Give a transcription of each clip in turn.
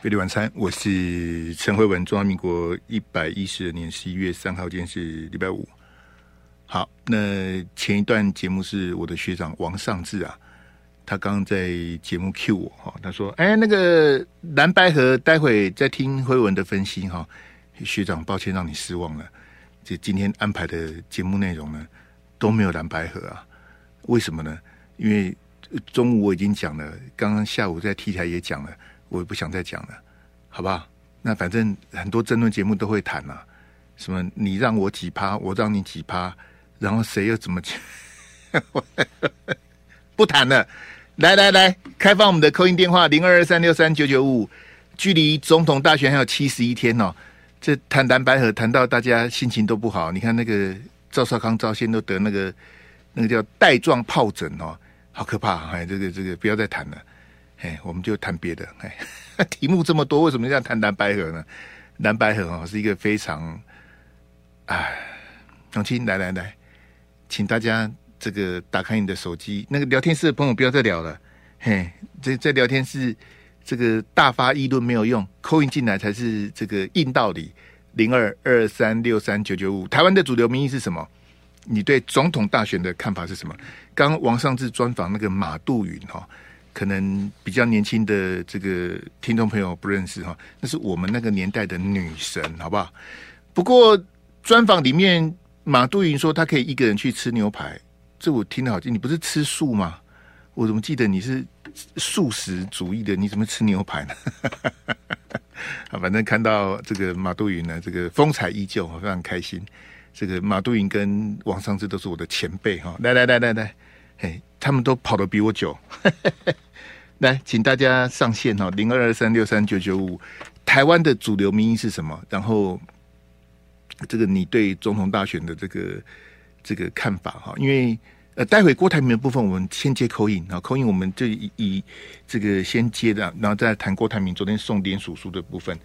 费力晚餐，我是陈慧文。中华民国一百一十二年十一月三号，今天是礼拜五。好，那前一段节目是我的学长王尚志啊，他刚刚在节目 Q 我哈，他说：“哎，那个蓝白盒，待会再听慧文的分析哈。”学长，抱歉让你失望了。这今天安排的节目内容呢，都没有蓝白盒啊？为什么呢？因为中午我已经讲了，刚刚下午在 T 台也讲了。我也不想再讲了，好不好？那反正很多争论节目都会谈啊，什么你让我几趴，我让你几趴，然后谁又怎么讲？不谈了。来来来，开放我们的扣音电话零二二三六三九九五。距离总统大选还有七十一天哦，这谈蓝白合谈到大家心情都不好。你看那个赵少康、赵先都得那个那个叫带状疱疹哦，好可怕！哎，这个这个不要再谈了。哎，我们就谈别的。哎，题目这么多，为什么要谈蓝白合呢？蓝白合哦，是一个非常……哎，永清，来来来，请大家这个打开你的手机，那个聊天室的朋友不要再聊了。嘿，这在聊天室这个大发议论没有用扣音进来才是这个硬道理。零二二三六三九九五，台湾的主流民意是什么？你对总统大选的看法是什么？刚刚王尚志专访那个马杜云哈。可能比较年轻的这个听众朋友不认识哈，那是我们那个年代的女神，好不好？不过专访里面马杜云说她可以一个人去吃牛排，这我听得好听。你不是吃素吗？我怎么记得你是素食主义的？你怎么吃牛排呢？啊，反正看到这个马杜云呢，这个风采依旧，非常开心。这个马杜云跟王尚志都是我的前辈哈，来来来来来，嘿，他们都跑得比我久。来，请大家上线哈，零二二三六三九九五。台湾的主流民意是什么？然后，这个你对总统大选的这个这个看法哈？因为呃，待会郭台铭的部分，我们先接口音啊，call in 我们就以以这个先接的，然后再谈郭台铭昨天送连署书的部分。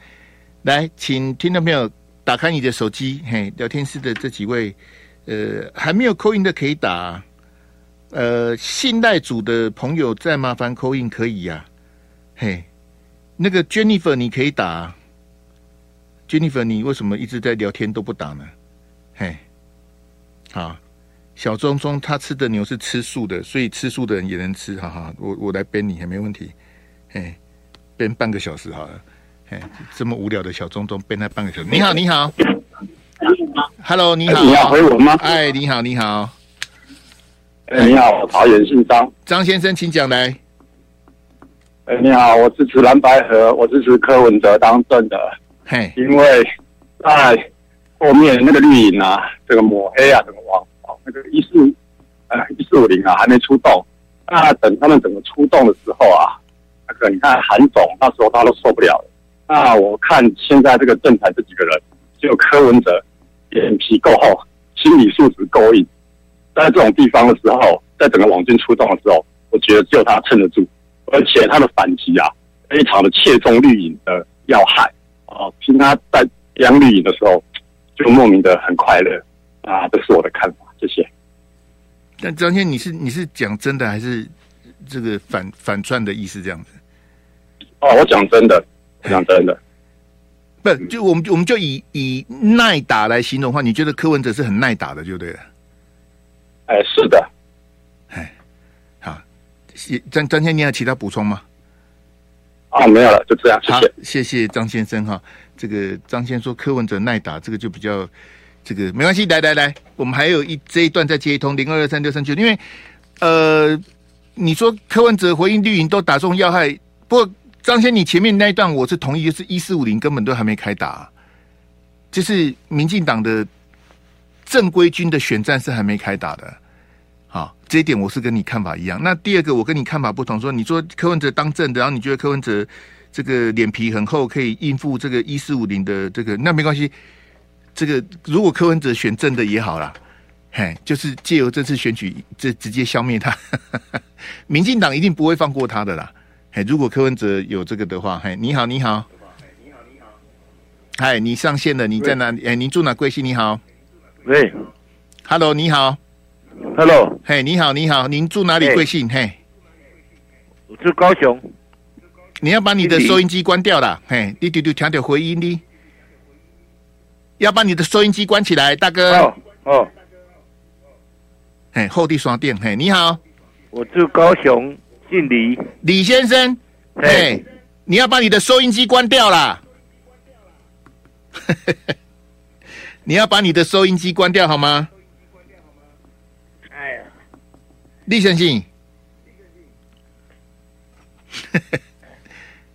来，请听众朋友打开你的手机，嘿，聊天室的这几位，呃，还没有口音的可以打。呃，信赖组的朋友再麻烦 call in 可以呀、啊，嘿，那个 Jennifer 你可以打、啊、，Jennifer 你为什么一直在聊天都不打呢？嘿，好，小钟钟他吃的牛是吃素的，所以吃素的人也能吃，哈哈，我我来编你还没问题，嘿，编半个小时好了，嘿，这么无聊的小钟钟编他半个小时，你好你好，Hello 你好，你要回我吗？哎你好你好。哎，你好，我桃园姓张，张先生，请讲来。哎，你好，我支持蓝白合，我支持柯文哲当政的。嘿，因为在后面那个绿营啊，这个抹黑啊，怎么往哦，那个一四呃一四五零啊还没出动，那等他们整个出动的时候啊，那个你看韩总那时候他都受不了了。那我看现在这个政坛这几个人，只有柯文哲脸皮够厚，心理素质够硬。在这种地方的时候，在整个网军出动的时候，我觉得只有他撑得住，而且他的反击啊，非常的切中绿营的要害啊。听他在讲绿营的时候，就莫名的很快乐啊，这是我的看法。谢谢。但张先，你是你是讲真的还是这个反反串的意思这样子？哦，我讲真的，我讲真的。不，就我们我们就以以耐打来形容的话，你觉得柯文哲是很耐打的，就对了。哎，是的，哎，好，张张先生，你有其他补充吗？啊，没有了，就这样，谢谢，好，谢谢张先生哈。这个张先生说柯文哲耐打，这个就比较这个没关系。来来来，我们还有一这一段再接一通零二二三六三九，因为呃，你说柯文哲回应绿营都打中要害，不过张先生你前面那一段我是同意，就是一四五零根本都还没开打，就是民进党的。正规军的选战是还没开打的，好，这一点我是跟你看法一样。那第二个，我跟你看法不同，说你说柯文哲当政的，然后你觉得柯文哲这个脸皮很厚，可以应付这个一四五零的这个，那没关系。这个如果柯文哲选正的也好啦，嘿，就是借由这次选举，这直接消灭他，民进党一定不会放过他的啦。嘿，如果柯文哲有这个的话，嘿，你好，你好，你好，你好，嗨，你上线了，你在哪里？哎，您住哪？贵姓？你好。喂，Hello，你好，Hello，嘿，hey, 你好，你好，您住哪里？贵姓？嘿，我住高雄。你要把你的收音机关掉了，嘿，你丢丢调点回音的，要把你的收音机关起来，大哥。哦哦，嘿，后地双电，嘿，你好，我住高雄，姓李，李先生，嘿，你要把你的收音机关掉了，你要把你的收音机关掉好吗？李先生，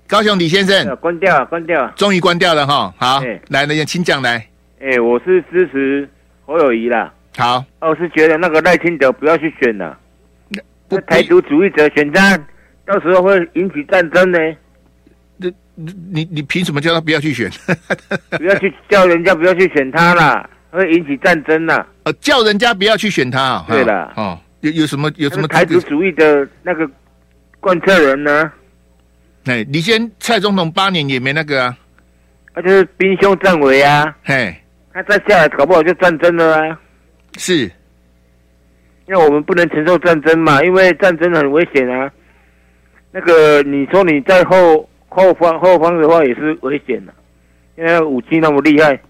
高雄李先生，关掉，关掉，终于关掉了哈。好，嘿来，那请讲来。哎，我是支持侯友谊啦。好，我是觉得那个赖清德不要去选了，不那台独主义者选他，到时候会引起战争呢。这你你凭什么叫他不要去选？不要去叫人家不要去选他啦，会引起战争啦。呃，叫人家不要去选他啊？对了，哦，有有什么有什么那个台独主义的那个贯彻人呢？哎，你先蔡总统八年也没那个啊，他就是兵凶战危啊，嘿，他再下来搞不好就战争了啊。是，因为我们不能承受战争嘛，因为战争很危险啊。那个你说你在后后方后方的话也是危险的，因为武器那么厉害。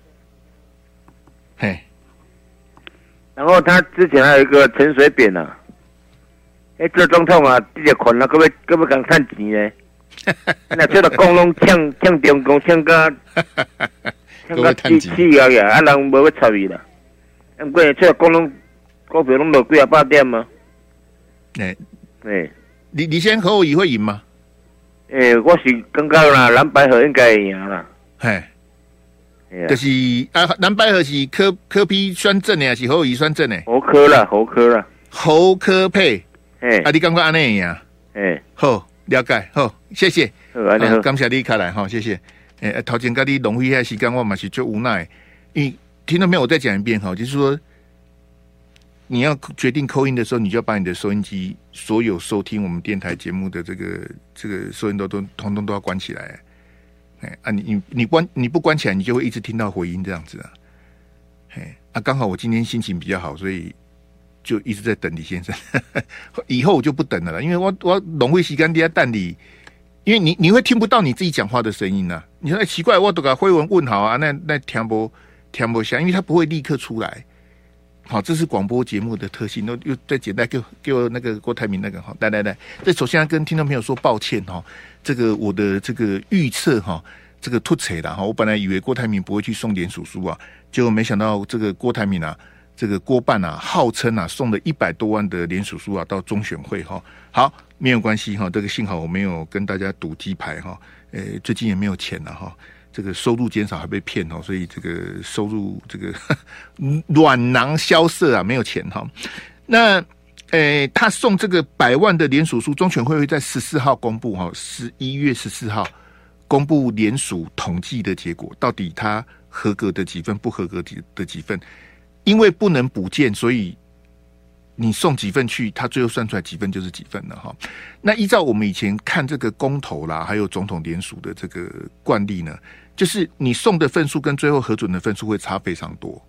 嘿，然后他之前还有一个陈水扁呐、啊，哎，这总统啊，这个款啊，各位各位敢趁钱呢？那这个公龙抢抢中共抢个抢个气气压压，啊人无要插伊啦。不过这个公龙股票拢落几啊百点吗？哎哎，你你先侯友宜会赢吗？哎，我是感觉啦，蓝白合应该会赢啦。嘿，哎就是啊，蓝白合是柯柯 P 选正的，还是侯友宜选正的？侯科啦，侯科啦，侯科配，哎啊，你感觉安尼呀？哎，好，了解，好，谢谢。好，安尼好，感谢你开来哈，谢谢。诶，头前跟你浪费遐时间，我嘛是最无奈。因为听到没有？我再讲一遍哈，就是说，你要决定扣音的时候，你就要把你的收音机所有收听我们电台节目的这个这个收音都都通通都要关起来。哎啊，你你你关你不关起来，你就会一直听到回音这样子啊。哎啊，刚好我今天心情比较好，所以就一直在等李先生。以后我就不等了啦，因为我我浪费时间在等你。因为你你会听不到你自己讲话的声音呢、你说、欸、奇怪，我都给辉文问好啊，那那听不听不下，因为他不会立刻出来。好，这是广播节目的特性。那又再简单给我给我那个郭台铭那个好，来来来，这首先要跟听众朋友说抱歉哈，这个我的这个预测哈，这个突扯了哈。我本来以为郭台铭不会去送联署书啊，结果没想到这个郭台铭啊，这个郭办啊，号称啊送了一百多万的联署书啊到中选会哈。好。没有关系哈，这个幸好我没有跟大家赌鸡排哈，呃，最近也没有钱了哈，这个收入减少还被骗哦，所以这个收入这个软囊萧瑟啊，没有钱哈。那诶，他送这个百万的联署书，中选会会在十四号公布哈，十一月十四号公布联署统计的结果，到底他合格的几份，不合格的几份，因为不能补件，所以。你送几份去，他最后算出来几份就是几份了哈。那依照我们以前看这个公投啦，还有总统联署的这个惯例呢，就是你送的份数跟最后核准的份数会差非常多。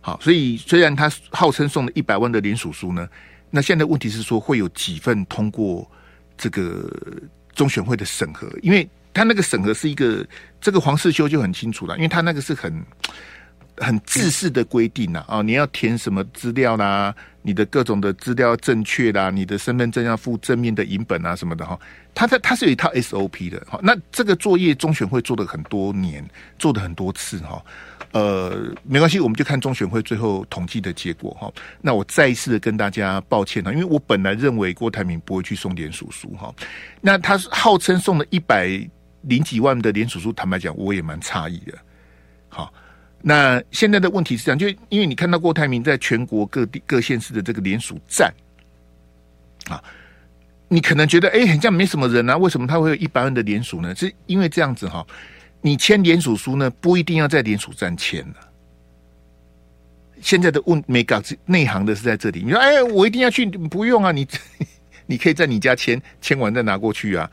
好，所以虽然他号称送了一百万的联署书呢，那现在问题是说会有几份通过这个中选会的审核，因为他那个审核是一个这个黄世修就很清楚了，因为他那个是很。很制式的规定呐，啊，你要填什么资料啦，你的各种的资料正确啦，你的身份证要附正面的影本啊什么的哈，它它它是有一套 SOP 的哈。那这个作业中选会做了很多年，做的很多次哈，呃，没关系，我们就看中选会最后统计的结果哈。那我再一次的跟大家抱歉哈，因为我本来认为郭台铭不会去送联署书哈，那他号称送了一百零几万的联署书，坦白讲我也蛮诧异的，好。那现在的问题是这样，就因为你看到郭台铭在全国各地各县市的这个联署站，啊，你可能觉得哎，好像没什么人啊，为什么他会有一百万的联署呢？是因为这样子哈，你签联署书呢，不一定要在联署站签的。现在的问没搞内行的是在这里，你说哎，我一定要去，不用啊，你 你可以在你家签，签完再拿过去啊。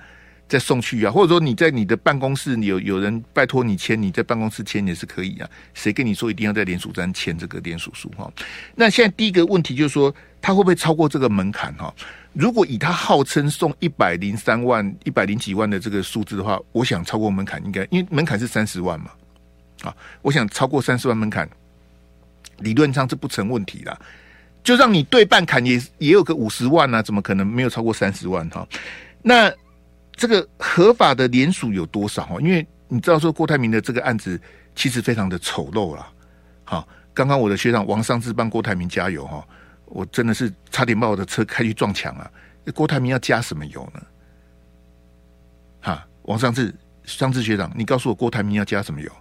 再送去啊，或者说你在你的办公室，你有有人拜托你签，你在办公室签也是可以啊。谁跟你说一定要在联署站签这个联署书哈？那现在第一个问题就是说，他会不会超过这个门槛哈？如果以他号称送一百零三万、一百零几万的这个数字的话，我想超过门槛应该，因为门槛是三十万嘛。啊，我想超过三十万门槛，理论上是不成问题啦。就让你对半砍也也有个五十万啊，怎么可能没有超过三十万哈？那这个合法的连署有多少？因为你知道说郭台铭的这个案子其实非常的丑陋啦。好，刚刚我的学长王尚志帮郭台铭加油哈，我真的是差点把我的车开去撞墙啊！郭台铭要加什么油呢？哈，王尚志，尚志学长，你告诉我郭台铭要加什么油？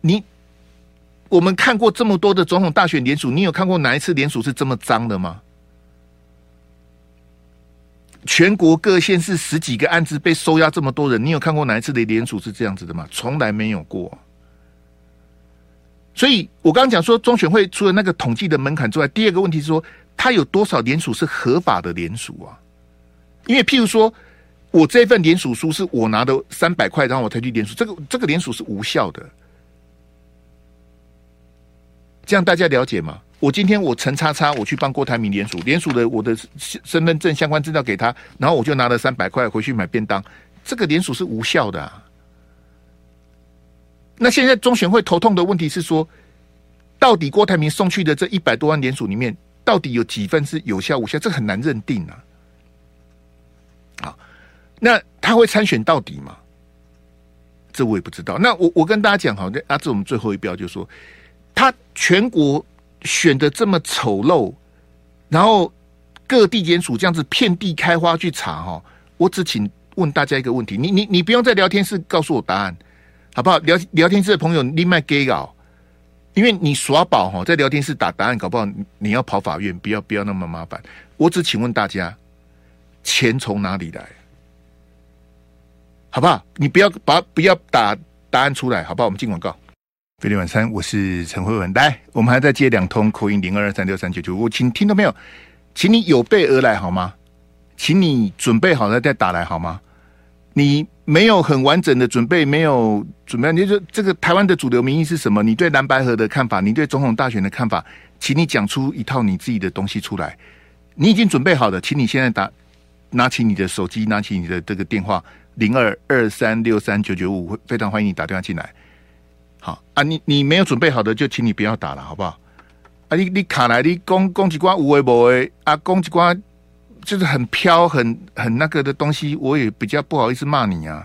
你。我们看过这么多的总统大选联署，你有看过哪一次联署是这么脏的吗？全国各县市十几个案子被收押这么多人，你有看过哪一次的联署是这样子的吗？从来没有过。所以我刚刚讲说，中选会除了那个统计的门槛之外，第二个问题是说，他有多少联署是合法的联署啊？因为譬如说，我这份联署书是我拿的三百块，然后我才去联署，这个这个联署是无效的。这样大家了解吗？我今天我陈叉叉，我去帮郭台铭联署，联署的我的身份证相关资料给他，然后我就拿了三百块回去买便当，这个联署是无效的啊。那现在中选会头痛的问题是说，到底郭台铭送去的这一百多万联署里面，到底有几份是有效无效？这很难认定啊。好，那他会参选到底吗？这我也不知道。那我我跟大家讲好，阿志，我们最后一标就是说。他全国选的这么丑陋，然后各地检署这样子遍地开花去查哈，我只请问大家一个问题，你你你不用在聊天室告诉我答案，好不好？聊聊天室的朋友另外给稿，因为你耍宝哈，在聊天室打答案搞不好你要跑法院，不要不要那么麻烦。我只请问大家，钱从哪里来？好不好？你不要把不要打答案出来，好不好？我们进广告。飞利晚餐，我是陈慧文。来，我们还在接两通口音零二二三六三九九。我请听到没有？请你有备而来好吗？请你准备好了再打来好吗？你没有很完整的准备，没有准备，你就这个台湾的主流民意是什么？你对蓝白河的看法，你对总统大选的看法，请你讲出一套你自己的东西出来。你已经准备好了，请你现在打，拿起你的手机，拿起你的这个电话零二二三六三九九五，非常欢迎你打电话进来。好啊，你你没有准备好的，就请你不要打了，好不好？啊，你你卡来，你攻攻击瓜无为不为啊，攻击瓜就是很飘、很很那个的东西，我也比较不好意思骂你啊，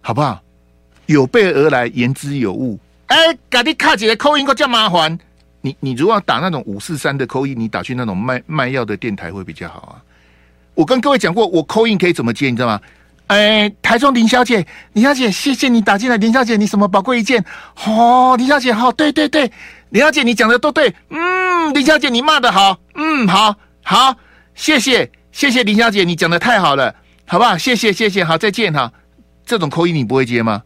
好不好？有备而来，言之有物。哎、欸，赶紧卡起来，扣音够叫麻烦。你你如果打那种五四三的扣音，你打去那种卖卖药的电台会比较好啊。我跟各位讲过，我扣音可以怎么接，你知道吗？哎，台中林小姐，林小姐，谢谢你打进来。林小姐，你什么宝贵意见？哦，林小姐，好，对对对，林小姐，你讲的都对。嗯，林小姐，你骂的好。嗯，好，好，谢谢，谢谢林小姐，你讲的太好了，好不好？谢谢，谢谢，好，再见哈。这种扣音你不会接吗？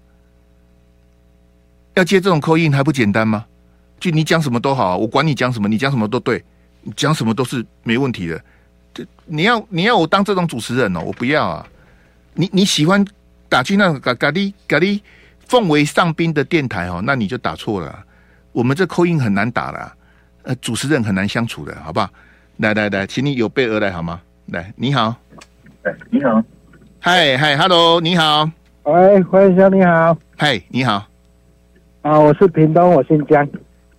要接这种扣音还不简单吗？就你讲什么都好，我管你讲什么，你讲什么都对，你讲什么都是没问题的。这你要你要我当这种主持人哦，我不要啊。你你喜欢打去那种咖咖喱咖喱奉为上宾的电台哦，那你就打错了。我们这 call in 很难打了，呃，主持人很难相处的，好不好？来来来，请你有备而来好吗？来，你好，哎，你好，嗨嗨，hello，你好，喂，欢迎兄，你好，嗨，你好，啊，我是屏东，我姓江，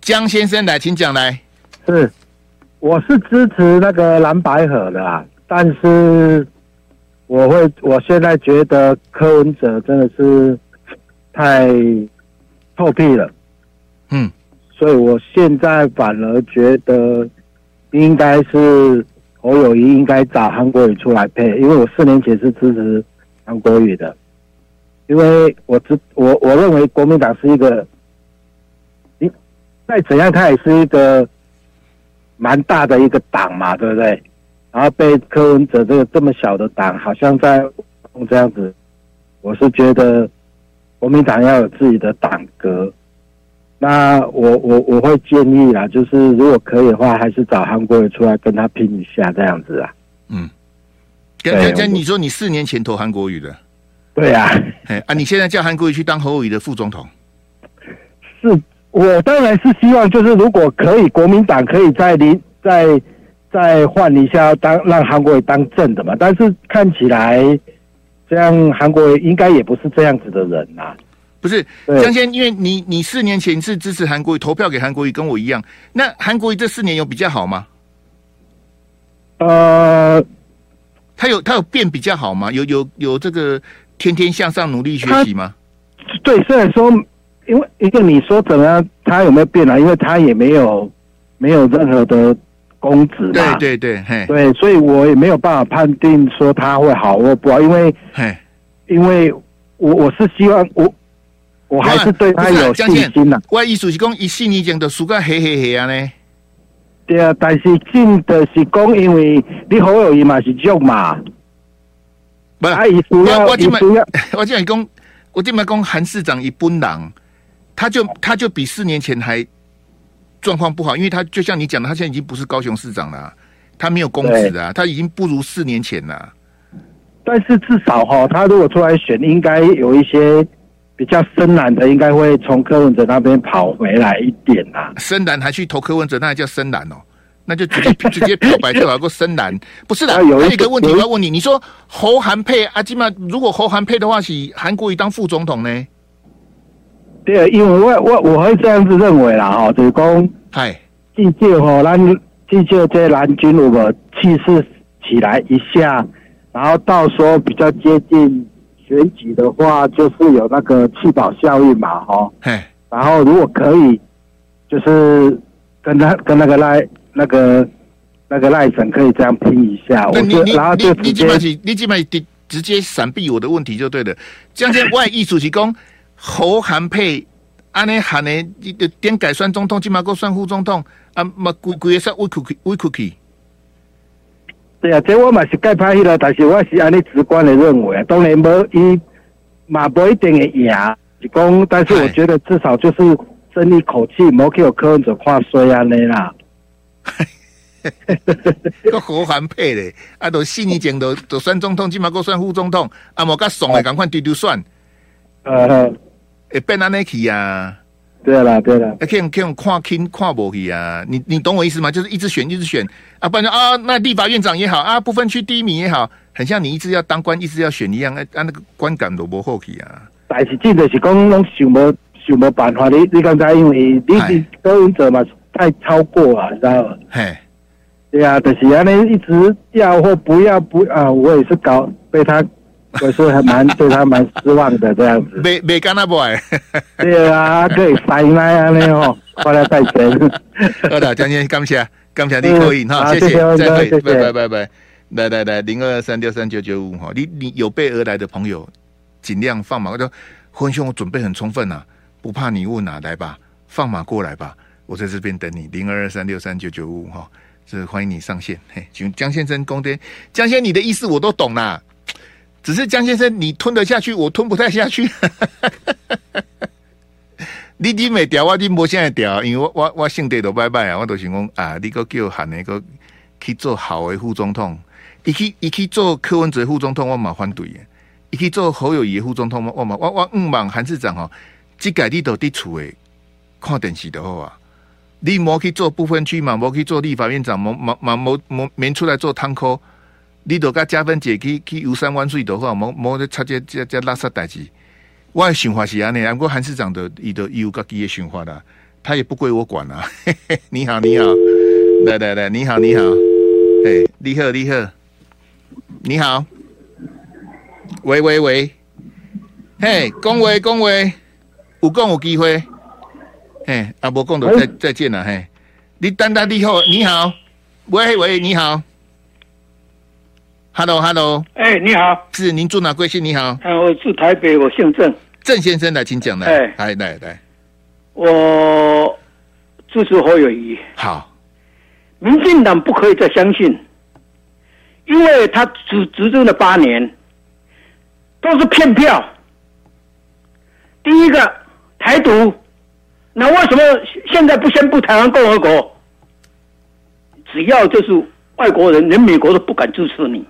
江先生来，请讲来，是，我是支持那个蓝白合的啊，但是。我会，我现在觉得柯文哲真的是太臭屁了，嗯，所以我现在反而觉得应该是侯友谊应该找韩国瑜出来配，因为我四年前是支持韩国瑜的，因为我知我我认为国民党是一个，你再怎样，他也是一个蛮大的一个党嘛，对不对？然后被柯文哲这个这么小的党，好像在这样子，我是觉得国民党要有自己的党格。那我我我会建议啦，就是如果可以的话，还是找韩国瑜出来跟他拼一下这样子啊。嗯，刚刚刚你说你四年前投韩国瑜的，对啊，哎啊，你现在叫韩国瑜去当侯友宜的副总统，是我当然是希望，就是如果可以，国民党可以在临。再再换一下当让韩国瑜当正的嘛。但是看起来这样韩国瑜应该也不是这样子的人呐、啊。不是江先，因为你你四年前是支持韩国瑜投票给韩国瑜，跟我一样。那韩国瑜这四年有比较好吗？呃，他有他有变比较好吗？有有有这个天天向上努力学习吗？对，虽然说，因为一个你说怎么样，他有没有变啊？因为他也没有没有任何的公职嘛。对对对，嘿，对，所以我也没有办法判定说他会好或不好，因为嘿，因为我我是希望我我还是对他有信心呐、啊。我意思是讲，一四年前的输个黑黑黑啊呢。对啊，但是真的是讲，因为你好友宜嘛是足嘛，不是啊，伊主要我今主要，我今 讲，我今麦讲韩市长一本人，他就他就比四年前还状况不好，因为他就像你讲的，他现在已经不是高雄市长了，他没有公职啊，他已经不如四年前了。但是至少哈，他如果出来选，应该有一些比较深蓝的，应该会从柯文哲那边跑回来一点啊。深蓝还去投柯文哲，那还叫深蓝哦？那就直接 直接漂白就好过深蓝。不是的，还有一个问题我要问你，你说侯韩配阿？基本上如果侯韩配的话，是韩国瑜当副总统呢？对，因为我我我会这样子认为啦，哈，就是讲，嗨，至少吼，咱至少这蓝军如果气势起来一下，然后到时候比较接近。选举的话，就是有那个气保效应嘛，哈。然后如果可以，就是跟他跟那个赖那个那个赖神可以这样拼一下，我就然后就直接你基本你基本直接闪避我的问题就对了。这样子外溢主席公侯韩配，安尼韩呢，你点改算总统，起码够算副总统啊，嘛规规个算微 cookie 微 cookie。对啊，这我嘛是改拍戏了，但是我是安尼直观的认为，当然无伊嘛不一定会赢，是讲，但是我觉得至少就是争一口气，莫去有柯文哲看衰安尼啦。个侯韩配咧，啊，都四年前都都选总统，起码够选副总统，啊，莫甲爽的赶快丢丢算，呃，会变安尼去啊。对了，对了，可以可以看清看不起啊！你你懂我意思吗？就是一直选，一直选啊！不然啊，那立法院长也好啊，不分区第一名也好，很像你一直要当官，一直要选一样，啊，那个观感都不好去啊！但是真的是讲拢想无想无办法，你你刚才因为你是柯文哲嘛，太超过啊，你知道吗？嘿，对啊，就是安尼一直要或不要不啊，我也是搞被他。我是还蛮对他蛮失望的这样子，没没干那 boy，对啊，可以塞奶啊那哦，后来再见。好的，江先感谢感谢你扣音哈，谢谢，再会，拜拜拜拜，来来来，零二三六三九九五哈，你你有备而来的朋友，尽量放马。我说坤兄，我准备很充分呐、啊，不怕你问哪来吧，放马过来吧，我在这边等你，零二二三六三九九五哈，这欢迎你上线。嘿，请江先生公爹，江先生你的意思我都懂啦。只是江先生，你吞得下去，我吞不太下去。你你没调，我你无现在调，因为我我我性格都拜拜啊，我都想讲啊，你个叫韩那个去做好的副总统，一去一去做柯文哲副总统，我嘛反对的；一去做侯友谊副总统，我嘛我我唔望韩市长吼，即个你都伫厝诶看电视就好啊。你莫去做不分区嘛，莫去做立法院长，莫莫莫莫莫免出来做堂口。你都甲加分姐去去游山玩水的话，莫莫在插这这这垃圾代志。我的想法是安尼，不过韩市长的伊都有家己的想法啦，他也不归我管啦。你好，你好，来来来，你好，你好，哎，你好，你好，你好，喂喂喂，嘿，讲话讲话，有讲有机会，嘿，阿伯讲的再再见了，嘿，你等等你好，你好，喂喂，你好。Hello，Hello，哎，hey, 你好，是您住哪贵姓？你好，呃，我住台北，我姓郑，郑先生来，请讲来，哎，来来来，我支持侯友谊，好，民进党不可以再相信，因为他执执政了八年，都是骗票。第一个台独，那为什么现在不宣布台湾共和国？只要就是外国人，连美国都不敢支持你。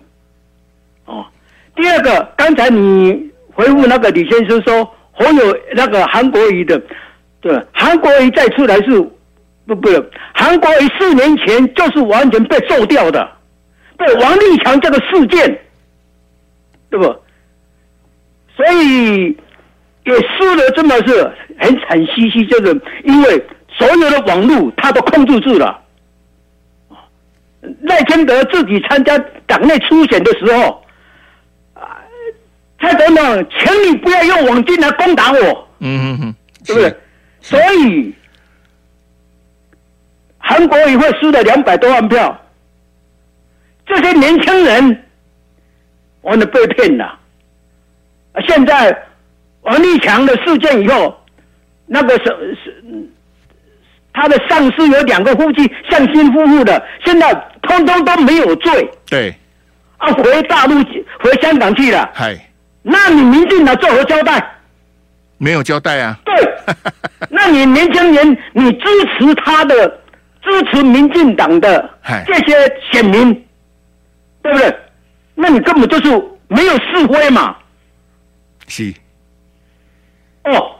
第二个，刚才你回复那个李先生说，侯友那个韩国瑜的，对，韩国瑜再出来是不不，韩国瑜四年前就是完全被揍掉的，被王立强这个事件，对不？所以也输的真的是很惨兮兮，就是因为所有的网络他都控制住了。赖清德自己参加党内初选的时候，蔡总统，请你不要用网军来攻打我，嗯嗯嗯，是不是？所以。韩国瑜会输了两百多万票，这些年轻人完了被骗了。现在王立强的事件以后，那个是是他的上司有两个夫妻，相亲夫妇的，现在通通都没有罪。对，啊，回大陆回香港去了。嗨，那你民进党作何交代？没有交代啊。对，那你年轻人，你支持他的？支持民进党的这些选民，对不对？那你根本就是没有是非嘛。是。哦，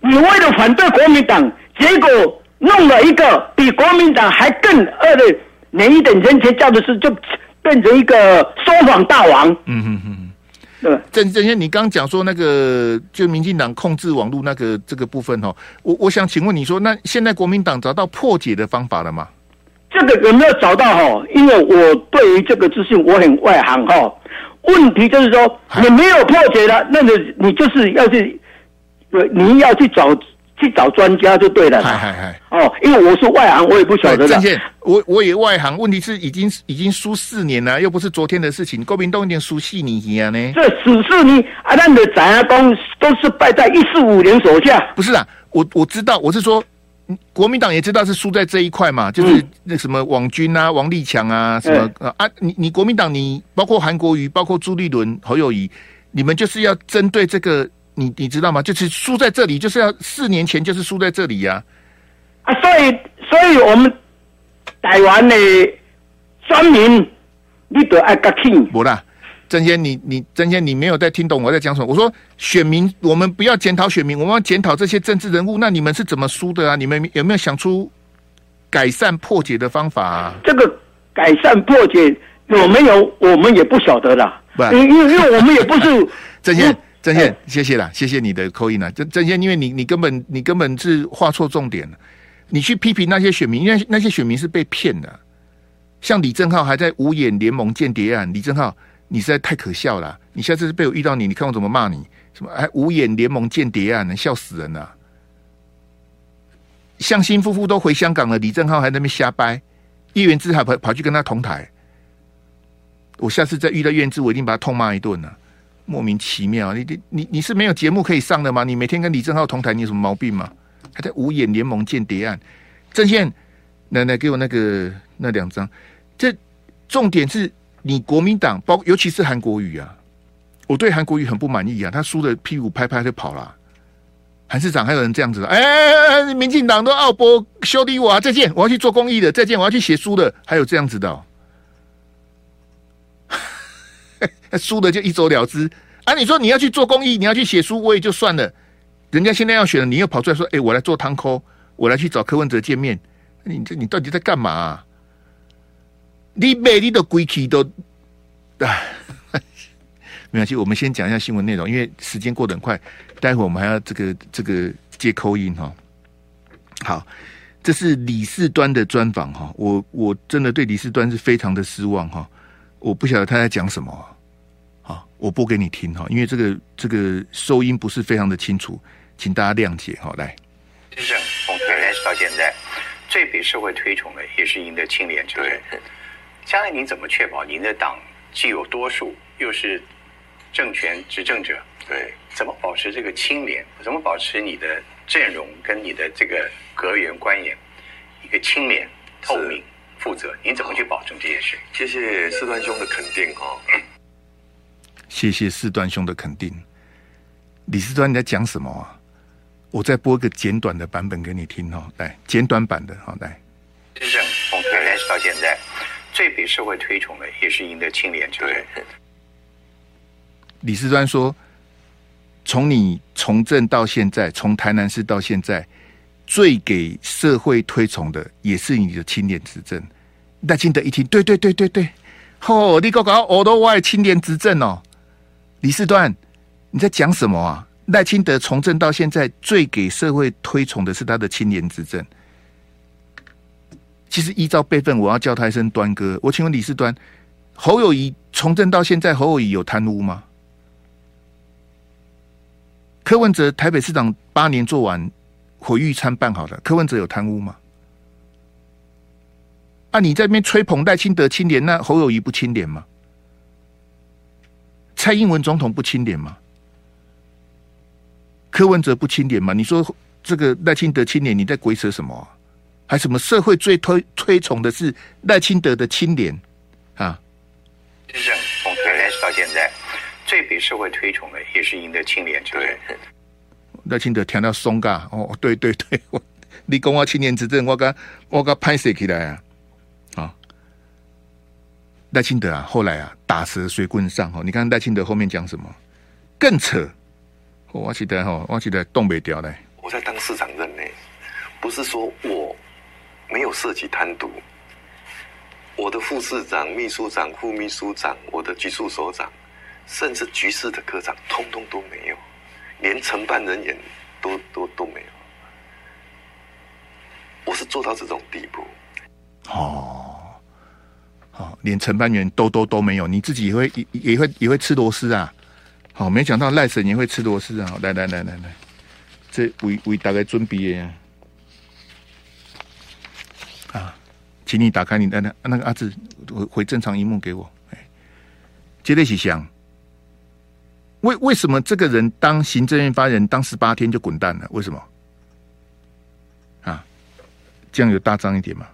你为了反对国民党，结果弄了一个比国民党还更恶的哪一等人权教的事，就变成一个说谎大王。嗯嗯嗯。对，郑郑先，你刚讲说那个就民进党控制网络那个这个部分哦，我我想请问你说，那现在国民党找到破解的方法了吗？这个有没有找到哈？因为我对于这个资讯我很外行哈。问题就是说，你没有破解了，那个你就是要去，你要去找。去找专家就对了。嗨嗨嗨！哦，因为我是外行，我也不晓得。郑健，我我也外行，问题是已经已经输四年了，又不是昨天的事情。国民党已经输四年一样呢。这只是你啊，那的展亚公都是败在一四五年手下。不是啊，我我知道，我是说，国民党也知道是输在这一块嘛，就是那什么网军啊、王立强啊什么、嗯、啊，你你国民党你包括韩国瑜、包括朱立伦、侯友宜，你们就是要针对这个。你你知道吗？就是输在这里，就是要四年前就是输在这里呀、啊！啊，所以所以我们台湾的选民，你得爱个听。不啦，曾先，你你曾先，你没有在听懂我在讲什么？我说选民，我们不要检讨选民，我们要检讨这些政治人物。那你们是怎么输的啊？你们有没有想出改善破解的方法啊？这个改善破解有没有？我们也不晓得啦。因，因因为我们也不是 曾先。郑宪，谢谢啦，谢谢你的扣印啦。郑郑宪，因为你你根本你根本是画错重点了。你去批评那些选民，因为那些选民是被骗的。像李正浩还在五眼联盟间谍案，李正浩，你实在太可笑了。你下次被我遇到你，你看我怎么骂你？什么哎五眼联盟间谍案，能笑死人了。向心夫妇都回香港了，李正浩还在那边瞎掰。叶元之还跑跑去跟他同台。我下次再遇到叶元之，我一定把他痛骂一顿了。莫名其妙，你你你你是没有节目可以上的吗？你每天跟李正浩同台，你有什么毛病吗？还在五眼联盟间谍案，郑宪，奶奶给我那个那两张。这重点是你国民党，包尤其是韩国瑜啊，我对韩国瑜很不满意啊，他输的屁股拍拍就跑了。韩市长还有人这样子，哎，哎，民进党都奥博修理我啊！再见，我要去做公益的，再见，我要去写书的，还有这样子的、输的就一走了之啊！你说你要去做公益，你要去写书，我也就算了。人家现在要选了，你又跑出来说：“哎、我来做汤扣，我来去找柯文哲见面。”你这你到底在干嘛、啊？你美丽的龟气都……哎，没关系，我们先讲一下新闻内容，因为时间过得很快。待会儿我们还要这个这个接扣音哈。好，这是李四端的专访哈。我我真的对李四端是非常的失望哈。我不晓得他在讲什么。好，我播给你听哈，因为这个这个收音不是非常的清楚，请大家谅解。好，来，执政从开始到现在，最被社会推崇的也是赢得清廉之人。将来您怎么确保您的党既有多数，又是政权执政者？对，怎么保持这个清廉？怎么保持你的阵容跟你的这个阁员官员一个清廉、透明、负责？您怎么去保证这件事？谢谢四端兄的肯定哈。谢谢四段兄的肯定，李四端你在讲什么啊？我再播一个简短的版本给你听哦，来简短版的，好来。执政从开始到现在，最被社会推崇的也是赢得清廉之人。李四端说：“从你从政到现在，从台南市到现在，最给社会推崇的，也是你的清廉执政。赖清德一听，对对对对对，哦，你搞搞我都爱清廉执政哦。李四端，你在讲什么啊？赖清德从政到现在，最给社会推崇的是他的青年执政。其实依照辈分，我要叫他一声端哥。我请问李四端，侯友宜从政到现在，侯友宜有贪污吗？柯文哲台北市长八年做完，毁誉参半好了，柯文哲有贪污吗？啊，你在那边吹捧赖清德清廉，那侯友宜不清廉吗？蔡英文总统不清廉吗？柯文哲不清廉吗？你说这个赖清德清廉，你在鬼扯什么啊？还什么社会最推推崇的是赖清德的清廉啊？执政从开始到现在，最被社会推崇的也是赢得清廉执政。赖清德听到松嘎哦，对对对，我你讲我清廉执政，我刚我刚拍摄起来啊啊！赖清德啊，后来啊，打蛇随棍上哦。你看赖清德后面讲什么？更扯！我记得哈，我记得东北调嘞。我在当市长任内，不是说我没有涉及贪渎，我的副市长、秘书长、副秘书长，我的局处首长，甚至局室的科长，通通都没有。连承办人员都都都没有，我是做到这种地步。哦，好，连承办员都都都没有，你自己也会也也会也会吃螺丝啊？好，没想到赖神也会吃螺丝啊！来来来来来，这为为大家准备的啊，请你打开你的那那个阿志回回正常萤幕给我。哎，接着起想。为为什么这个人当行政院发言人当十八天就滚蛋了？为什么？啊，这样有大张一点嘛？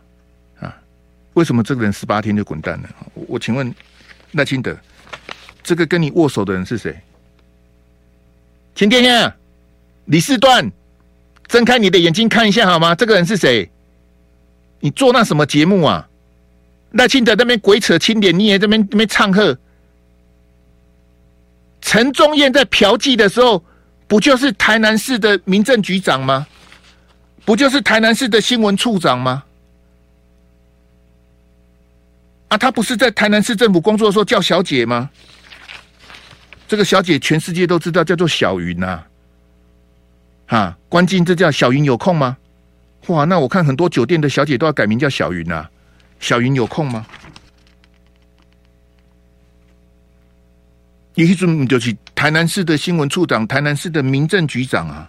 啊，为什么这个人十八天就滚蛋了？我，我请问赖清德，这个跟你握手的人是谁？秦天下，李世段，睁开你的眼睛看一下好吗？这个人是谁？你做那什么节目啊？赖清德那边鬼扯清点，你也在那边那边唱和。陈宗彦在嫖妓的时候，不就是台南市的民政局长吗？不就是台南市的新闻处长吗？啊，他不是在台南市政府工作的时候叫小姐吗？这个小姐全世界都知道，叫做小云呐、啊。啊，关键这叫小云有空吗？哇，那我看很多酒店的小姐都要改名叫小云啊。小云有空吗？一种就是台南市的新闻处长，台南市的民政局长啊。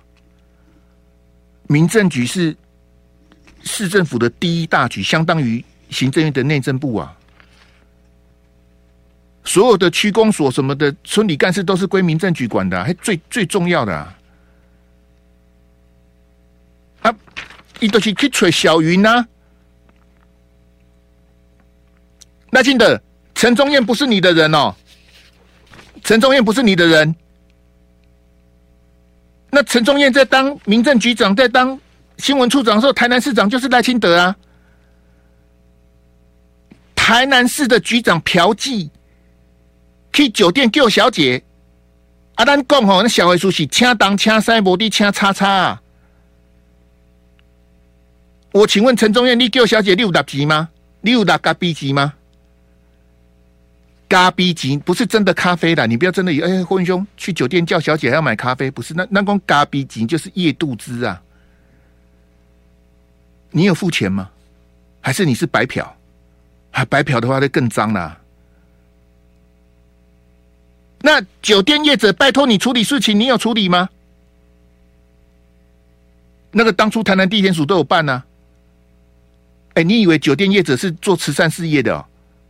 民政局是市政府的第一大局，相当于行政院的内政部啊。所有的区公所什么的村里干事都是归民政局管的，还最最重要的啊。啊，一都是去吹小云呐。赖清德，陈忠彦不是你的人哦。陈忠彦不是你的人，那陈忠彦在当民政局长，在当新闻处长的时候，台南市长就是赖清德啊。台南市的局长嫖妓，去酒店叫小姐，啊，咱讲吼，那小黑书是请东请西，无的请叉叉啊。我请问陈宗彦，你叫小姐你有六级吗？你有六咖啡级吗？咖啡机不是真的咖啡啦，你不要真的以为哎，霍文兄去酒店叫小姐还要买咖啡，不是那那光咖啡机就是夜度资啊。你有付钱吗？还是你是白嫖？还白嫖的话，就更脏了。那酒店业者拜托你处理事情，你有处理吗？那个当初台南地检署都有办呢、啊。哎，你以为酒店业者是做慈善事业的、哦？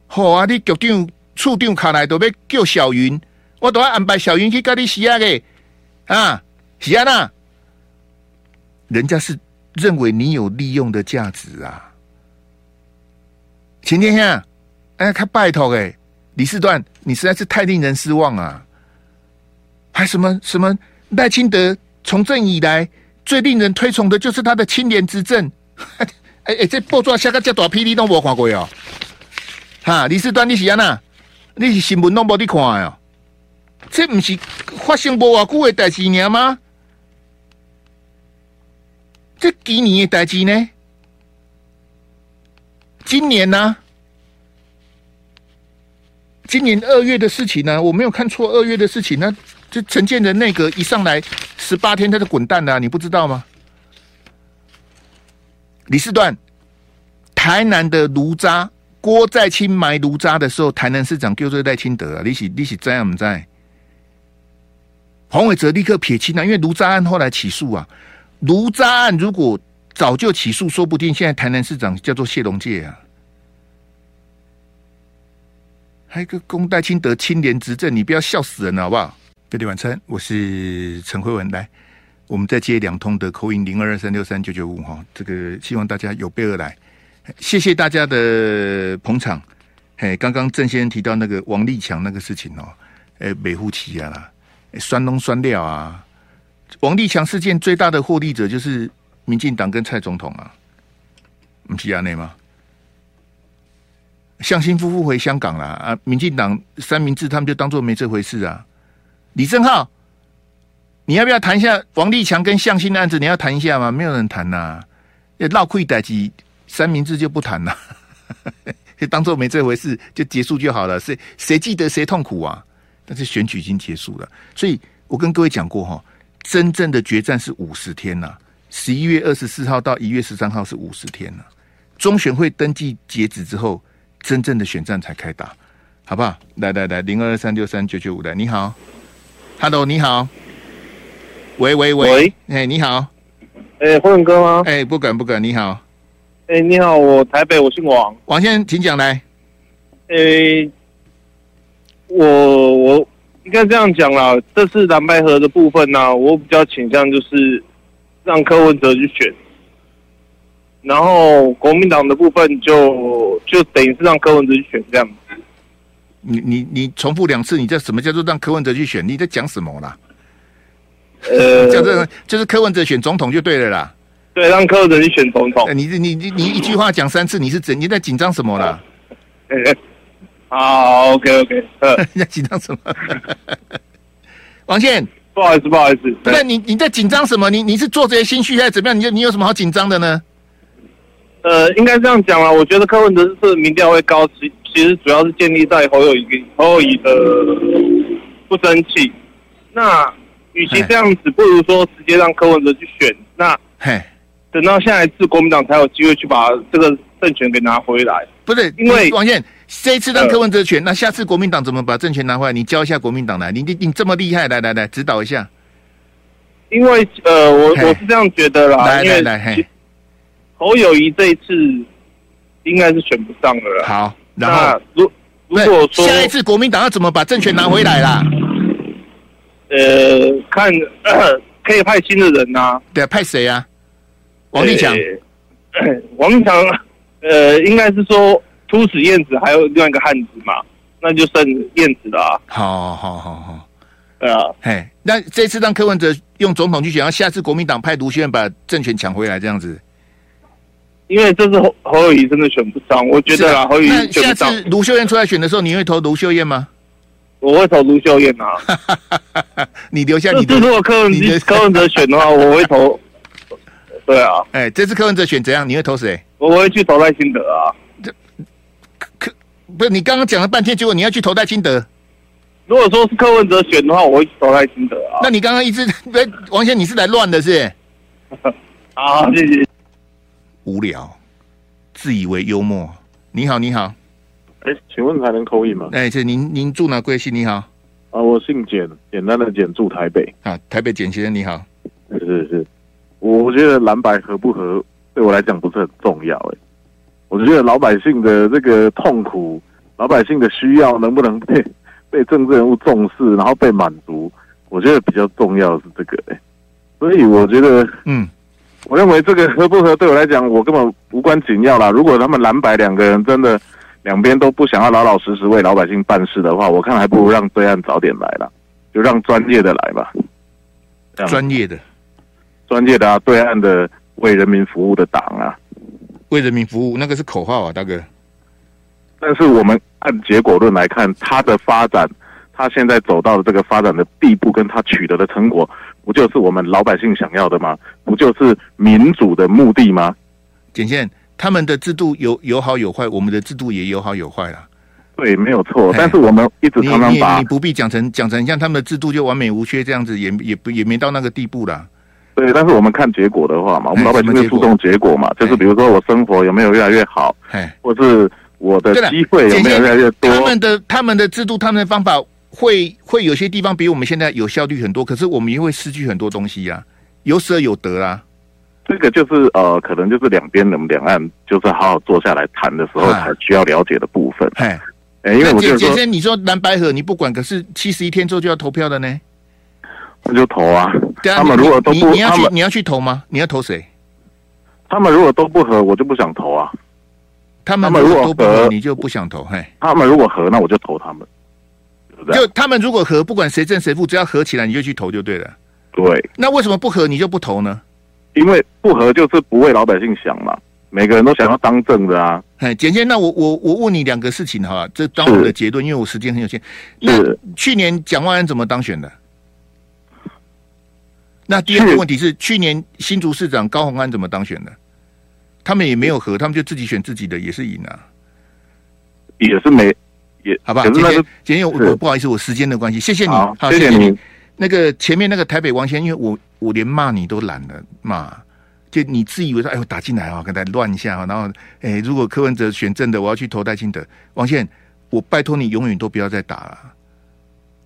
好啊，你酒店。处长卡来都要叫小云，我都要安排小云去跟你洗啊个啊洗啊那，人家是认为你有利用的价值啊。晴天下，哎，他拜托哎，李四段，你实在是太令人失望啊！还什么什么赖清德从政以来最令人推崇的就是他的清廉执政。哎哎，这报纸下个叫大霹雳都没看过哦。哈，李四段，你是安那？你是新闻都无你看哦，这不是发生无偌久的代志尔吗？这几年的代志呢？今年呢、啊？今年二月的事情呢、我没有看错，二月的事情呢？这陈建仁内阁一上来十八天他就滚蛋了、你不知道吗？李四段，台南的炉渣，郭在清埋炉渣的时候，台南市长叫做赖清德啊，你是你是在啊不在？黄伟哲立刻撇清了，因为炉渣案后来起诉啊，炉渣案如果早就起诉，说不定现在台南市长叫做谢龙介啊。还有个龚戴清德清廉执政，你不要笑死人了好不好？各位晚餐，我是陈慧文，来，我们再接两通的口音零二二三六三九九五哈，这个希望大家有备而来，谢谢大家的捧场。嘿，刚刚郑先生提到那个王立强那个事情哦，哎，美护起啊啦。酸东酸料啊！王立强事件最大的获利者就是民进党跟蔡总统啊，不是亚内吗？向心夫妇回香港了啊！民进党三明治他们就当做没这回事啊！李正浩，你要不要谈一下王立强跟向心的案子？你要谈一下吗？没有人谈呐、啊，要闹亏代志，三明治就不谈了，就 当做没这回事，就结束就好了。谁谁记得谁痛苦啊？但是选举已经结束了，所以我跟各位讲过哈，真正的决战是五十天呐，十一月二十四号到一月十三号是五十天呐，中选会登记截止之后，真正的选战才开打，好不好？来来来，零二二三六三九九五来，你好，Hello，你好，喂喂喂，哎，你好，哎，辉文哥吗？哎，不敢不敢，你好，哎，你好，我台北，我姓王，王先生，请讲来，哎。我我应该这样讲啦，这次蓝白合的部分呢、啊，我比较倾向就是让柯文哲去选，然后国民党的部分就就等于是让柯文哲去选这样子。你你你重复两次，你这什么叫做让柯文哲去选？你在讲什么啦？呃，叫这就是柯文哲选总统就对了啦。对，让柯文哲去选总统。你你你你一句话讲三次，你是怎你在紧张什么啦？好，OK，OK，呃，你在紧张什么？王健，不好意思，不好意思，那你你在紧张什么？你你是做这些心虚还是怎么样？你你有什么好紧张的呢？呃，应该这样讲啦，我觉得柯文哲是民调会高，其其实主要是建立在侯友宜侯友谊的不争气。那与其这样子，不如说直接让柯文哲去选。那嘿，等到下一次国民党才有机会去把这个政权给拿回来。不是，因为王健。这一次让柯文哲选，呃，那下次国民党怎么把政权拿回来？你教一下国民党来，你你你这么厉害，来来来指导一下。因为呃，我我是这样觉得啦，来来来，侯友谊这一次应该是选不上的了。好，然后如如果说下一次国民党要怎么把政权拿回来啦？呃，看呃 可以派新的人呐，啊。对，派谁啊？王立强，王立强，呃，应该是说。突死燕子，还有另外一个汉子嘛？那就剩燕子了啊！好好好好，对啊，嘿，那这次让柯文哲用总统去选，然后下次国民党派卢秀燕把政权抢回来，这样子。因为这次侯侯友谊真的选不上，我觉得啊，侯友谊选不上。那下次卢秀燕出来选的时候，你会投卢秀燕吗？我会投卢秀燕啊！你留下你的。如果柯文哲 柯文哲选的话，我会投。对啊，哎，这次柯文哲选怎样？你会投谁？我会去投赖清德啊。不是你刚刚讲了半天，结果你要去投戴清德。如果说是柯文哲选的话，我会去投戴清德啊。那你刚刚一直，王先，你是来乱的是，是？好，谢谢。无聊，自以为幽默。你好，你好。哎，请问还能口音吗？哎，这您您住哪贵姓？你好。啊，我姓简，简单的简，住台北。啊，台北简先生你好。是是是，我觉得蓝白合不合，对我来讲不是很重要，哎。我觉得老百姓的这个痛苦，老百姓的需要能不能 被被政治人物重视，然后被满足？我觉得比较重要的是这个、欸。所以我觉得，嗯，我认为这个合不合对我来讲，我根本无关紧要啦。如果他们蓝白两个人真的两边都不想要老老实实为老百姓办事的话，我看还不如让对岸早点来了，就让专业的来吧。专业的，专业的啊，对岸的为人民服务的党啊。为人民服务，那个是口号啊，大哥。但是我们按结果论来看，他的发展，他现在走到的这个发展的地步，跟他取得的成果，不就是我们老百姓想要的吗？不就是民主的目的吗？简宪，他们的制度有有好有坏，我们的制度也有好有坏啦。对，没有错。但是我们一直常常把你，你，你不必讲成讲成像他们的制度就完美无缺这样子，也也不也没到那个地步啦。对，但是我们看结果的话嘛，我们老百姓就注重结果嘛，就是比如说我生活有没有越来越好，或是我的机会有没有越来越多。他们的他们的制度，他们的方法会会有些地方比我们现在有效率很多，可是我们也会失去很多东西呀、啊，有舍有得啦。这个就是呃，可能就是两边我们两岸就是好好坐下来谈的时候才需要了解的部分。哎，哎，因为我觉得说，姐姐，你说蓝白合你不管，可是七十一天之后就要投票的呢。那就投啊！对啊，他们如果都不，你，你要去你要去投吗？你要投谁？他们如果都不合，我就不想投啊。他们如果都不合，你就不想投？嘿，他们如果合，那我就投他们。就他们如果合，不管谁正谁负，只要合起来，你就去投就对了。对。那为什么不合你就不投呢？因为不合就是不为老百姓想嘛。每个人都想要当政的啊。哎，简先，那我我我问你两个事情哈，这当我的结论，因为我时间很有限。那去年蒋万安怎么当选的？那第二个问题是，去年新竹市长高鸿安怎么当选的？他们也没有和，他们就自己选自己的，也是赢啊，也是没也好吧。今天今天我不好意思，我时间的关系，谢谢你，好，谢谢你。那个前面那个台北王先，因为我我连骂你都懒得骂，就你自以为说，哎呦打进来啊，跟他乱一下啊，然后哎，如果柯文哲选正的，我要去投戴清德。王先，我拜托你永远都不要再打了，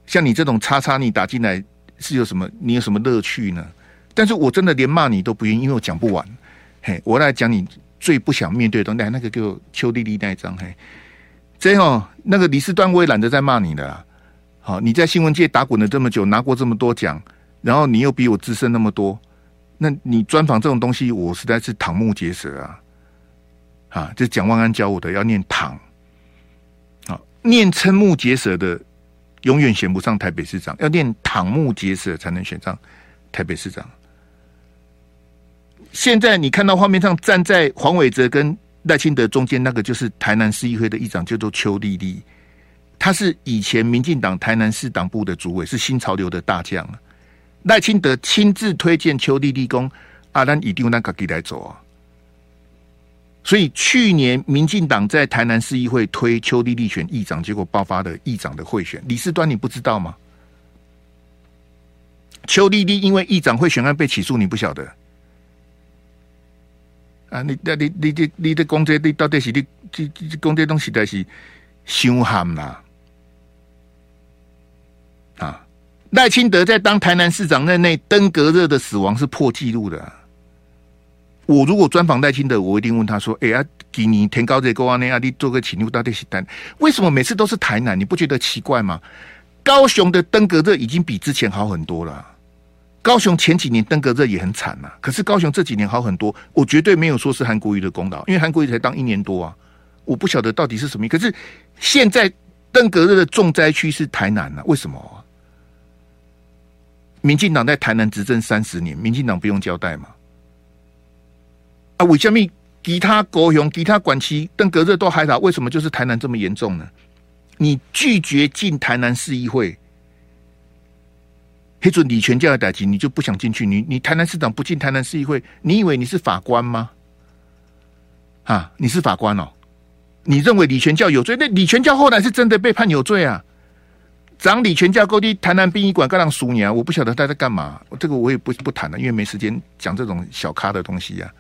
像你这种叉叉，你打进来。是有什么？你有什么乐趣呢？但是我真的连骂你都不愿意，因为我讲不完。嘿，我来讲你最不想面对的东西。来，那个给我邱丽丽那一张。嘿，这哦，那个李四端我也懒得再骂你了。好，你在新闻界打滚了这么久，拿过这么多奖，然后你又比我资深那么多，那你专访这种东西，我实在是瞠目结舌啊！啊，这蒋万安教我的，要念瞠，好，念瞠目结舌的。永远选不上台北市长，要念瞠目结舌才能选上台北市长。现在你看到画面上站在黄伟哲跟赖清德中间那个，就是台南市议会的议长，叫做邱丽丽。他是以前民进党台南市党部的主委，是新潮流的大将。赖清德亲自推荐邱丽丽公阿兰一定那个给来走啊。所以去年民进党在台南市议会推邱丽丽选议长，结果爆发的议长的贿选。李四端你不知道吗？邱丽丽因为议长贿选案被起诉，你不晓得？啊，你那你你你你的公职，你到底是你这这公这东西，还是凶悍啦？啊，赖清德在当台南市长任内，登革热的死亡是破纪录的。我如果专访赖清德，我一定问他说：“哎呀，给你填高这个啊，那啊，你做个请入到底是单？为什么每次都是台南？你不觉得奇怪吗？高雄的登革热已经比之前好很多了。高雄前几年登革热也很惨呐，可是高雄这几年好很多。我绝对没有说是韩国瑜的功劳，因为韩国瑜才当一年多啊，我不晓得到底是什么。可是现在登革热的重灾区是台南啊，为什么？民进党在台南执政三十年，民进党不用交代吗？啊，为什么其他高雄、其他管区登革热都还好，为什么就是台南这么严重呢？你拒绝进台南市议会，黑准李全教的代级，你就不想进去？你你台南市长不进台南市议会，你以为你是法官吗？啊，你是法官哦？你认为李全教有罪？那李全教后来是真的被判有罪啊？长李全教勾地台南殡仪馆干让输年，我不晓得他在干嘛。这个我也不不谈了，因为没时间讲这种小咖的东西呀、啊。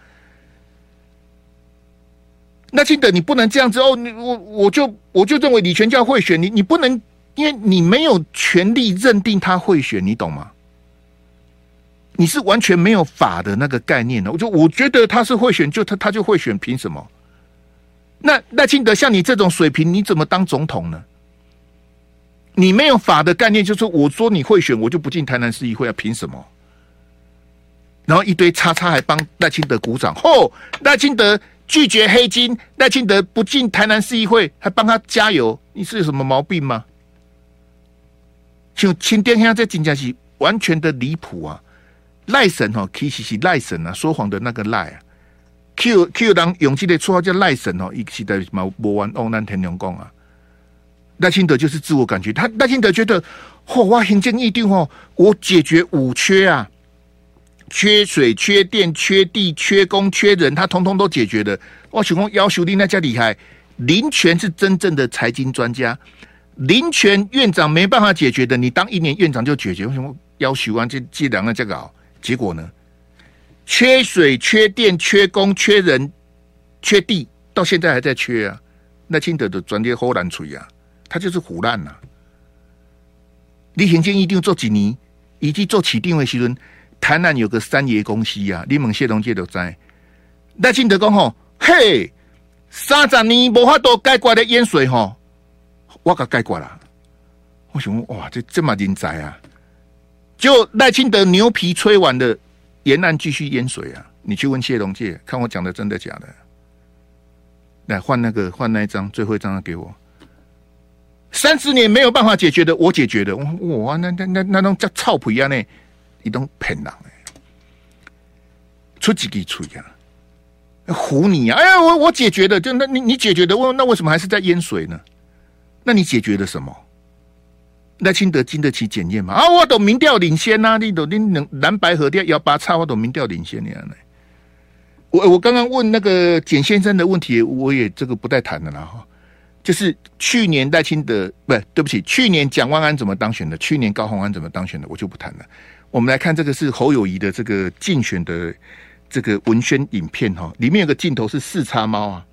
那清德，你不能这样子哦！你我我就我就认为李全教会选你，你不能，因为你没有权利认定他会选，你懂吗？你是完全没有法的那个概念的。我就我觉得他是会选，就他他就会选，凭什么？那那清德像你这种水平，你怎么当总统呢？你没有法的概念，就是我说你会选，我就不进台南市议会啊？凭什么？然后一堆叉叉还帮赖清德鼓掌，嚯！赖清德。拒绝黑金，赖清德不进台南市议会，还帮他加油，你是有什么毛病吗？就清点现在真正是完全的离谱啊！赖神哦，其实是赖神啊，说谎的那个赖啊，Q Q 当勇气的绰号叫赖神哦，一起的毛波湾欧南天龙宫啊，赖清德就是自我感觉，他赖清德觉得，嚯、哦，我行政一定哦，我解决五缺啊，缺水、缺电、缺地、缺工、缺人，他通通都解决的。我请问要求你那家厉害，林权是真正的财经专家，林全院长没办法解决的，你当一年院长就解决。为什么要求完这这两个这个？结果呢？缺水、缺电、缺工、缺人、缺地，到现在还在缺啊！赖清德的专业好难吹啊！他就是唬烂呐！你行政一定做几年，以及做起定位时阵，台南有个三爷公司啊，你们谢龙介都在。赖清德讲吼，嘿，三十年无法度解决的淹水吼，我甲解决了。我想哇，这这么人才啊！就赖清德牛皮吹完的，沿岸继续淹水啊！你去问谢龙介，看我讲的真的假的？来换那个换那一张最后一张给我。三十年没有办法解决的，我解决的。哇，那那那那种叫臭皮啊！呢，一种骗人哎，出几个吹呀？唬你啊！哎呀，我我解决的，就那你你解决的，问那为什么还是在淹水呢？那你解决了什么？赖清德经得起检验吗？啊，我都民调领先呐、啊，你都你能蓝白合调幺八叉，我都民调领先你啊！我我刚刚问那个简先生的问题，我也这个不带谈的了哈。就是去年赖清德不对不起，去年蒋万安怎么当选的？去年高虹安怎么当选的？我就不谈了。我们来看这个是侯友谊的这个竞选的这个文宣影片哈，里面有个镜头是四叉猫啊，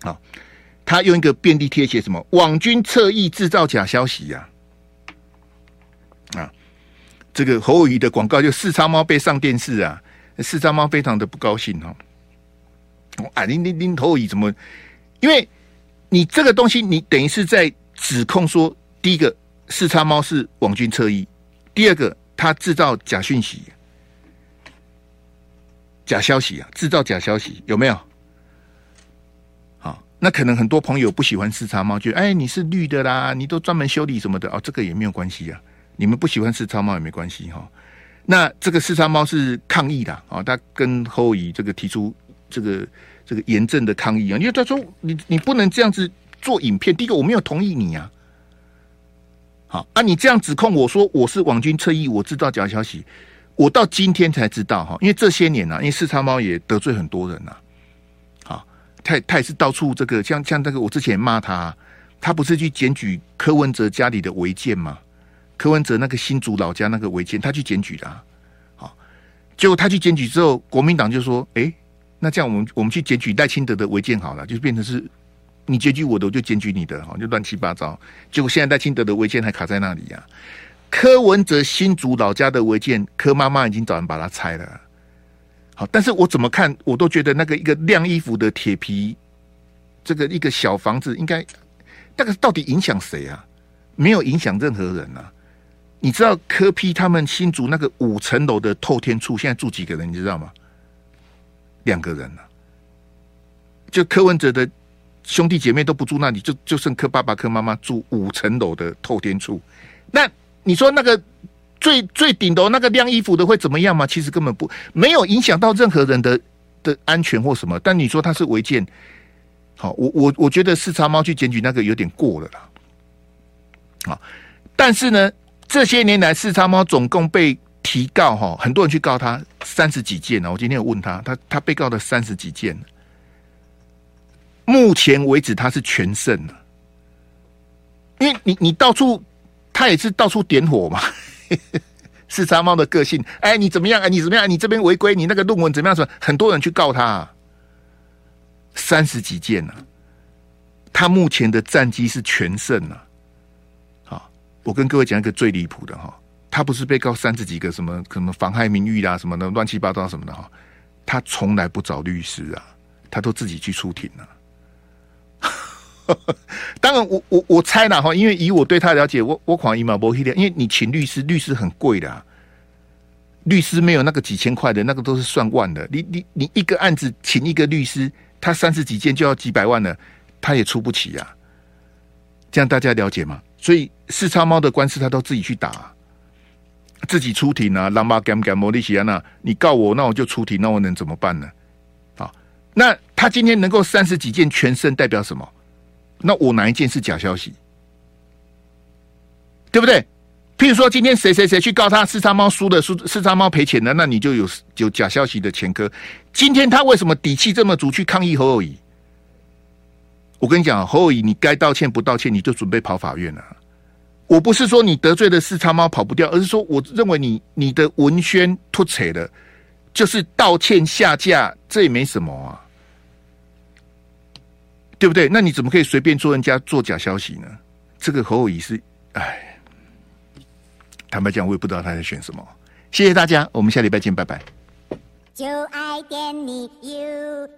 好，他用一个便利贴写什么？网军侧翼制造假消息呀！啊，这个侯友宜的广告就四叉猫被上电视啊，四叉猫非常的不高兴哈。哎，您您您侯友宜怎么？因为你这个东西，你等于是在指控说，第一个四叉猫是网军侧翼，第二个他制造假讯息、假消息啊，制造假消息有没有？那可能很多朋友不喜欢四叉猫，就哎你是绿的啦，你都专门修理什么的哦，这个也没有关系啊，你们不喜欢四叉猫也没关系哈。那这个四叉猫是抗议的啊，他跟侯友宜这个提出这个。这个严正的抗议啊！因为他说你你不能这样子做影片。第一个我没有同意你啊，好啊，你这样指控我说我是网军侧翼，我知道假消息，我到今天才知道哈。因为这些年呢、啊，因为四叉猫也得罪很多人呐、啊，他他也是到处这个像像那个我之前骂他，他不是去检举柯文哲家里的违建吗？柯文哲那个新竹老家那个违建，他去检举的、啊，好，结果他去检举之后，国民党就说，哎。那这样，我们我们去检举赖清德的违建好了，就变成是你检举我的，我就检举你的，哈，就乱七八糟。结果现在赖清德的违建还卡在那里呀、啊。柯文哲新竹老家的违建，柯妈妈已经找人把它拆了。好，但是我怎么看，我都觉得那个一个晾衣服的铁皮，这个一个小房子，应该那个到底影响谁啊？没有影响任何人啊。你知道柯批他们新竹那个五层楼的透天厝，现在住几个人？你知道吗？两个人了、啊，就柯文哲的兄弟姐妹都不住那里，就就剩柯爸爸、柯妈妈住五层楼的透天厝。那你说那个最最顶楼那个晾衣服的会怎么样吗？其实根本不没有影响到任何人的的安全或什么。但你说他是违建，好，我我我觉得四叉猫去检举那个有点过了啦。好，但是呢，这些年来四叉猫总共被。提告哈，很多人去告他三十几件呢。我今天有问他，他他被告的三十几件，目前为止他是全胜了。因为你你到处他也是到处点火嘛，四叉猫的个性，哎，你怎么样？哎，你怎么样？你这边违规，你那个论文怎么样？说很多人去告他，三十几件呢。他目前的战绩是全胜了。好，我跟各位讲一个最离谱的哈。他不是被告三十几个什么什么妨害名誉啦什么的乱七八糟什么的哈，他从来不找律师啊，他都自己去出庭了。当然我我我猜了哈，因为以我对他了解，我我狂一马博希的，因为你请律师，律师很贵的，律师没有那个几千块的，那个都是算万的。你你你一个案子请一个律师，他三十几件就要几百万了，他也出不起呀。这样大家了解吗？所以四叉猫的官司他都自己去打。自己出庭啊，狼巴干干摩利西安娜，你告我，那我就出庭，那我能怎么办呢？啊，那他今天能够三十几件全胜，代表什么？那我哪一件是假消息？对不对？譬如说，今天谁谁谁去告他四叉猫输的，输四叉猫赔钱的，那你就有有假消息的前科。今天他为什么底气这么足去抗议侯友宜？我跟你讲，侯友宜，你该道歉不道歉，你就准备跑法院了。我不是说你得罪了四叉猫跑不掉，而是说我认为你你的文宣脱扯了，就是道歉下架，这也没什么啊，对不对？那你怎么可以随便做人家做假消息呢？这个侯友谊是，哎，坦白讲，我也不知道他在选什么。谢谢大家，我们下礼拜见，拜拜。就爱点你 UFO。